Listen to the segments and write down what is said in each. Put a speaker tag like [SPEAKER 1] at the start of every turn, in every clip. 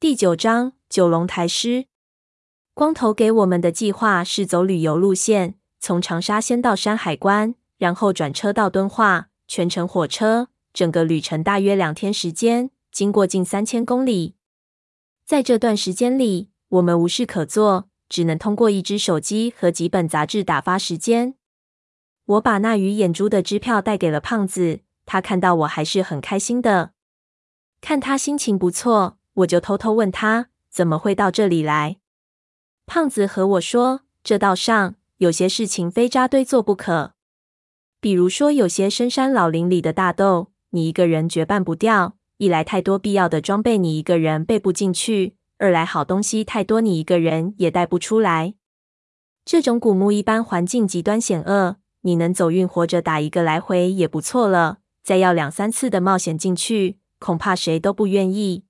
[SPEAKER 1] 第九章九龙台诗。光头给我们的计划是走旅游路线，从长沙先到山海关，然后转车到敦化，全程火车，整个旅程大约两天时间，经过近三千公里。在这段时间里，我们无事可做，只能通过一只手机和几本杂志打发时间。我把那鱼眼珠的支票带给了胖子，他看到我还是很开心的。看他心情不错，我就偷偷问他怎么会到这里来。胖子和我说，这道上有些事情非扎堆做不可，比如说有些深山老林里的大斗，你一个人绝办不掉。一来太多必要的装备，你一个人背不进去；二来好东西太多，你一个人也带不出来。这种古墓一般环境极端险恶，你能走运活着打一个来回也不错了。再要两三次的冒险进去，恐怕谁都不愿意。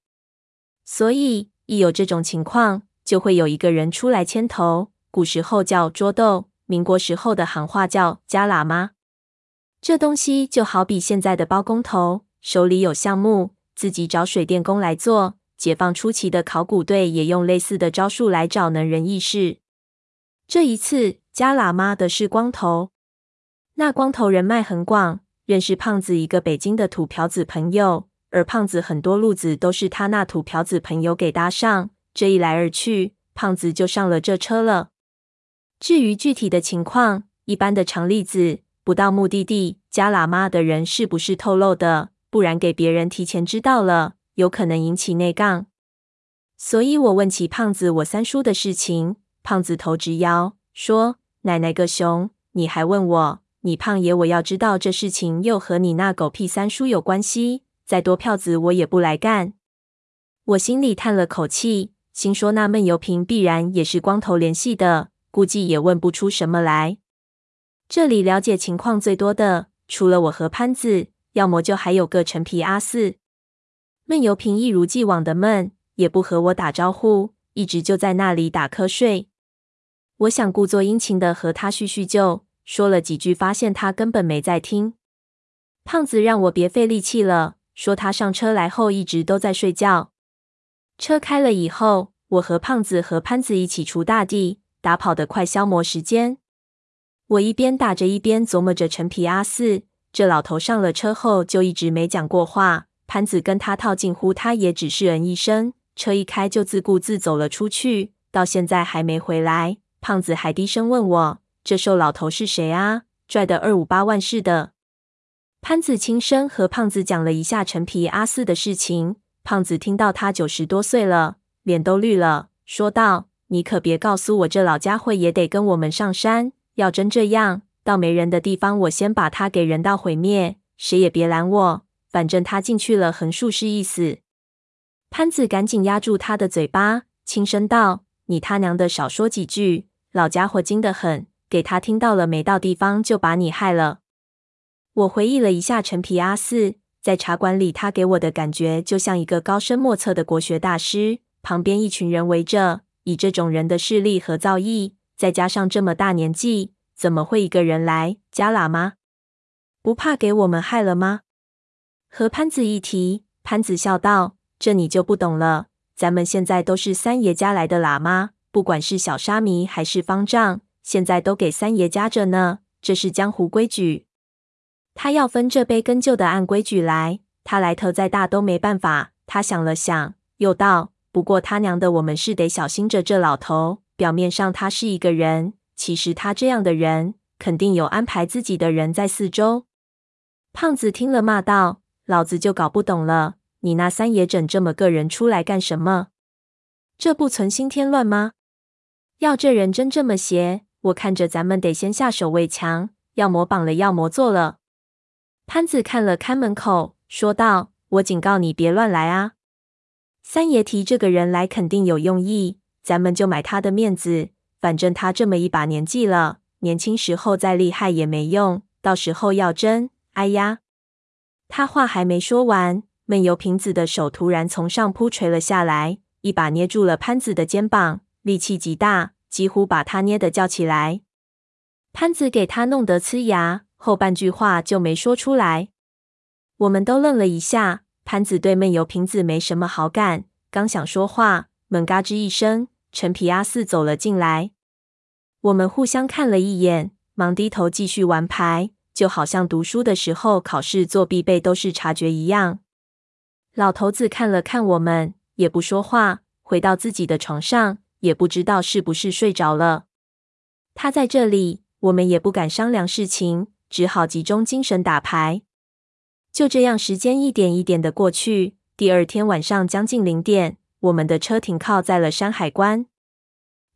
[SPEAKER 1] 所以一有这种情况，就会有一个人出来牵头，古时候叫捉斗，民国时候的行话叫加喇嘛。这东西就好比现在的包工头，手里有项目，自己找水电工来做。解放初期的考古队也用类似的招数来找能人异士。这一次加喇嘛的是光头，那光头人脉很广，认识胖子一个北京的土嫖子朋友，而胖子很多路子都是他那土瓢子朋友给搭上。这一来二去，胖子就上了这车了。至于具体的情况，一般的长例子，不到目的地，加喇嘛的人是不是透露的？不然给别人提前知道了，有可能引起内杠。所以我问起胖子我三叔的事情，胖子头直摇，说：“奶奶个熊，你还问我？你胖爷我要知道这事情又和你那狗屁三叔有关系，再多票子我也不来干。”我心里叹了口气。心说：“那闷油瓶必然也是光头联系的，估计也问不出什么来。这里了解情况最多的，除了我和潘子，要么就还有个陈皮阿四。闷油瓶一如既往的闷，也不和我打招呼，一直就在那里打瞌睡。我想故作殷勤的和他叙叙旧，说了几句，发现他根本没在听。胖子让我别费力气了，说他上车来后一直都在睡觉。”车开了以后，我和胖子和潘子一起锄大地，打跑得快，消磨时间。我一边打着，一边琢磨着陈皮阿四这老头上了车后就一直没讲过话。潘子跟他套近乎，他也只是嗯一声，车一开就自顾自走了出去，到现在还没回来。胖子还低声问我：“这瘦老头是谁啊？拽的二五八万似的。”潘子轻声和胖子讲了一下陈皮阿四的事情。胖子听到他九十多岁了，脸都绿了，说道：“你可别告诉我，这老家伙也得跟我们上山。要真这样，到没人的地方，我先把他给人道毁灭，谁也别拦我。反正他进去了，横竖是一死。”潘子赶紧压住他的嘴巴，轻声道：“你他娘的少说几句，老家伙精得很，给他听到了，没到地方就把你害了。”我回忆了一下陈皮阿四。在茶馆里，他给我的感觉就像一个高深莫测的国学大师，旁边一群人围着。以这种人的势力和造诣，再加上这么大年纪，怎么会一个人来？加喇嘛？不怕给我们害了吗？和潘子一提，潘子笑道：“这你就不懂了。咱们现在都是三爷家来的喇嘛，不管是小沙弥还是方丈，现在都给三爷家着呢。这是江湖规矩。”他要分这杯羹，就得按规矩来。他来头再大都没办法。他想了想，又道：“不过他娘的，我们是得小心着这老头。表面上他是一个人，其实他这样的人，肯定有安排自己的人在四周。”胖子听了，骂道：“老子就搞不懂了，你那三爷整这么个人出来干什么？这不存心添乱吗？要这人真这么邪，我看着咱们得先下手为强，要么绑了，要么做了。”潘子看了看门口，说道：“我警告你，别乱来啊！三爷提这个人来，肯定有用意，咱们就买他的面子。反正他这么一把年纪了，年轻时候再厉害也没用，到时候要真……哎呀！”他话还没说完，闷油瓶子的手突然从上铺垂了下来，一把捏住了潘子的肩膀，力气极大，几乎把他捏得叫起来。潘子给他弄得呲牙。后半句话就没说出来，我们都愣了一下。潘子对闷油瓶子没什么好感，刚想说话，门嘎吱一声，陈皮阿四走了进来。我们互相看了一眼，忙低头继续玩牌，就好像读书的时候考试作弊被都是察觉一样。老头子看了看我们，也不说话，回到自己的床上，也不知道是不是睡着了。他在这里，我们也不敢商量事情，只好集中精神打牌。就这样，时间一点一点的过去。第二天晚上将近零点，我们的车停靠在了山海关。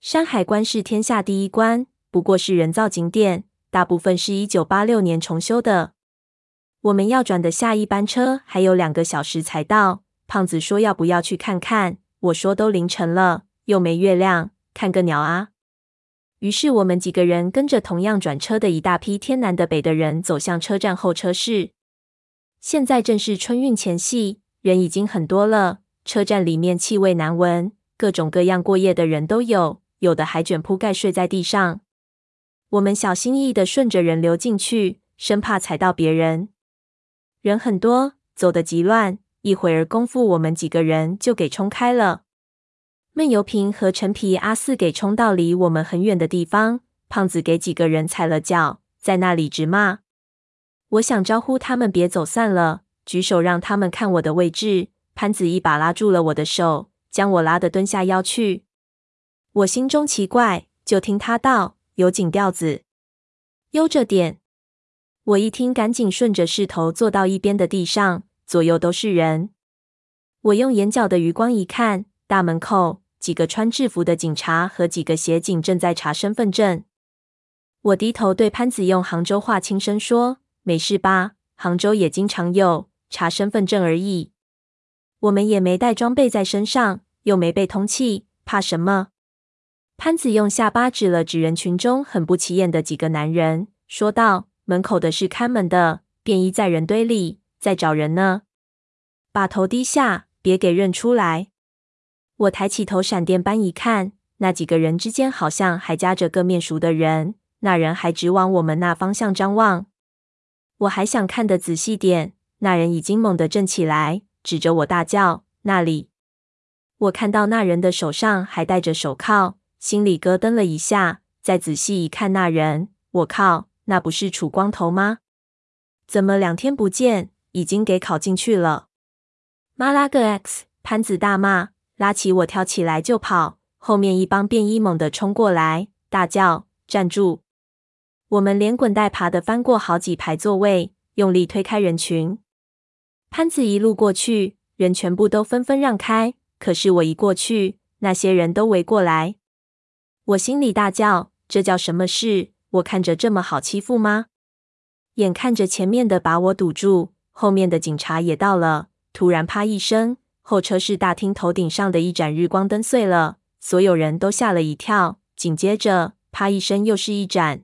[SPEAKER 1] 山海关是天下第一关，不过是人造景点，大部分是一九八六年重修的。我们要转的下一班车还有两个小时才到。胖子说要不要去看看？我说都凌晨了，又没月亮，看个鸟啊！于是我们几个人跟着同样转车的一大批天南的北的人走向车站候车室。现在正是春运前夕，人已经很多了。车站里面气味难闻，各种各样过夜的人都有。有的还卷铺盖睡在地上。我们小心翼翼的顺着人流进去，生怕踩到别人。人很多，走得极乱。一会儿功夫，我们几个人就给冲开了。闷油瓶和陈皮阿四给冲到离我们很远的地方。胖子给几个人踩了脚，在那里直骂。我想招呼他们别走散了，举手让他们看我的位置。潘子一把拉住了我的手，将我拉得蹲下腰去。我心中奇怪，就听他道：“有井调子，悠着点。”我一听，赶紧顺着势头坐到一边的地上，左右都是人。我用眼角的余光一看，大门口几个穿制服的警察和几个协警正在查身份证。我低头对潘子用杭州话轻声说：“没事吧？杭州也经常有查身份证而已。我们也没带装备在身上，又没被通气，怕什么？”潘子用下巴指了指人群中很不起眼的几个男人，说道：“门口的是看门的，便衣在人堆里，在找人呢。把头低下，别给认出来。”我抬起头，闪电般一看，那几个人之间好像还夹着个面熟的人，那人还直往我们那方向张望。我还想看得仔细点，那人已经猛地站起来，指着我大叫：“那里！”我看到那人的手上还戴着手铐。心里咯噔了一下，再仔细一看，那人，我靠，那不是楚光头吗？怎么两天不见，已经给考进去了？妈拉个 X！潘子大骂，拉起我跳起来就跑。后面一帮便衣猛地冲过来，大叫：“站住！”我们连滚带爬的翻过好几排座位，用力推开人群。潘子一路过去，人全部都纷纷让开。可是我一过去，那些人都围过来。我心里大叫：“这叫什么事？我看着这么好欺负吗？”眼看着前面的把我堵住，后面的警察也到了。突然，啪一声，候车室大厅头顶上的一盏日光灯碎了，所有人都吓了一跳。紧接着，啪一声，又是一盏。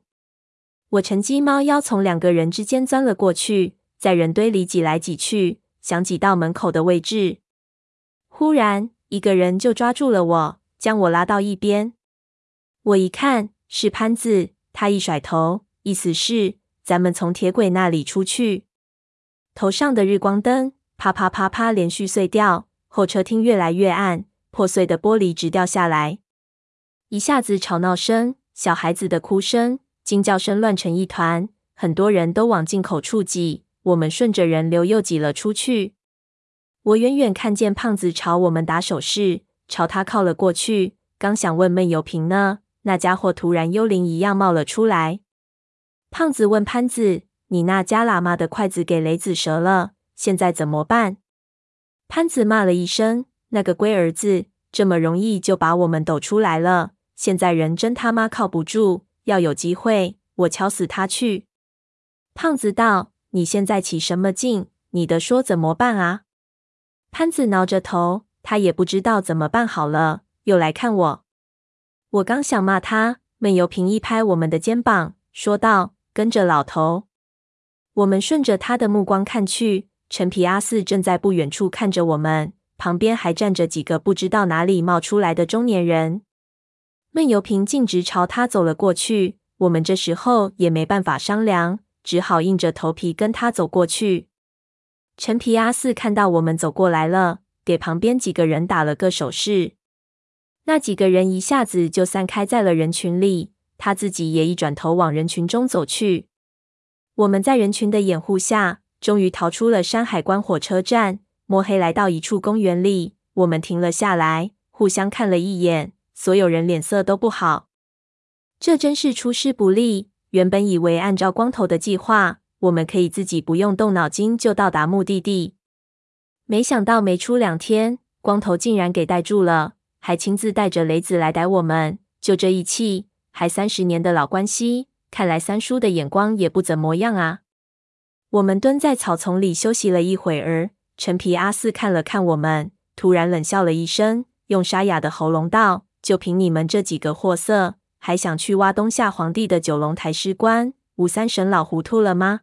[SPEAKER 1] 我趁机猫腰从两个人之间钻了过去，在人堆里挤来挤去，想挤到门口的位置。忽然，一个人就抓住了我，将我拉到一边。我一看是潘子，他一甩头，意思是咱们从铁轨那里出去。头上的日光灯啪啪啪啪连续碎掉，候车厅越来越暗，破碎的玻璃直掉下来。一下子吵闹声、小孩子的哭声、惊叫声乱成一团，很多人都往进口处挤。我们顺着人流又挤了出去。我远远看见胖子朝我们打手势，朝他靠了过去，刚想问闷油瓶呢。那家伙突然幽灵一样冒了出来。胖子问潘子：“你那夹喇嘛的筷子给雷子折了，现在怎么办？”潘子骂了一声：“那个龟儿子，这么容易就把我们抖出来了。现在人真他妈靠不住，要有机会，我敲死他去。”胖子道：“你现在起什么劲？你的说怎么办啊？”潘子挠着头，他也不知道怎么办好了，又来看我。我刚想骂他，闷油瓶一拍我们的肩膀，说道：“跟着老头。”我们顺着他的目光看去，陈皮阿四正在不远处看着我们，旁边还站着几个不知道哪里冒出来的中年人。闷油瓶径直朝他走了过去，我们这时候也没办法商量，只好硬着头皮跟他走过去。陈皮阿四看到我们走过来了，给旁边几个人打了个手势。那几个人一下子就散开在了人群里，他自己也一转头往人群中走去。我们在人群的掩护下，终于逃出了山海关火车站。摸黑来到一处公园里，我们停了下来，互相看了一眼，所有人脸色都不好。这真是出师不利。原本以为按照光头的计划，我们可以自己不用动脑筋就到达目的地，没想到没出两天，光头竟然给带住了。还亲自带着雷子来逮我们，就这一气，还三十年的老关系，看来三叔的眼光也不怎么样啊。我们蹲在草丛里休息了一会儿，陈皮阿四看了看我们，突然冷笑了一声，用沙哑的喉咙道：“就凭你们这几个货色，还想去挖东夏皇帝的九龙台诗观？吴三神老糊涂了吗？”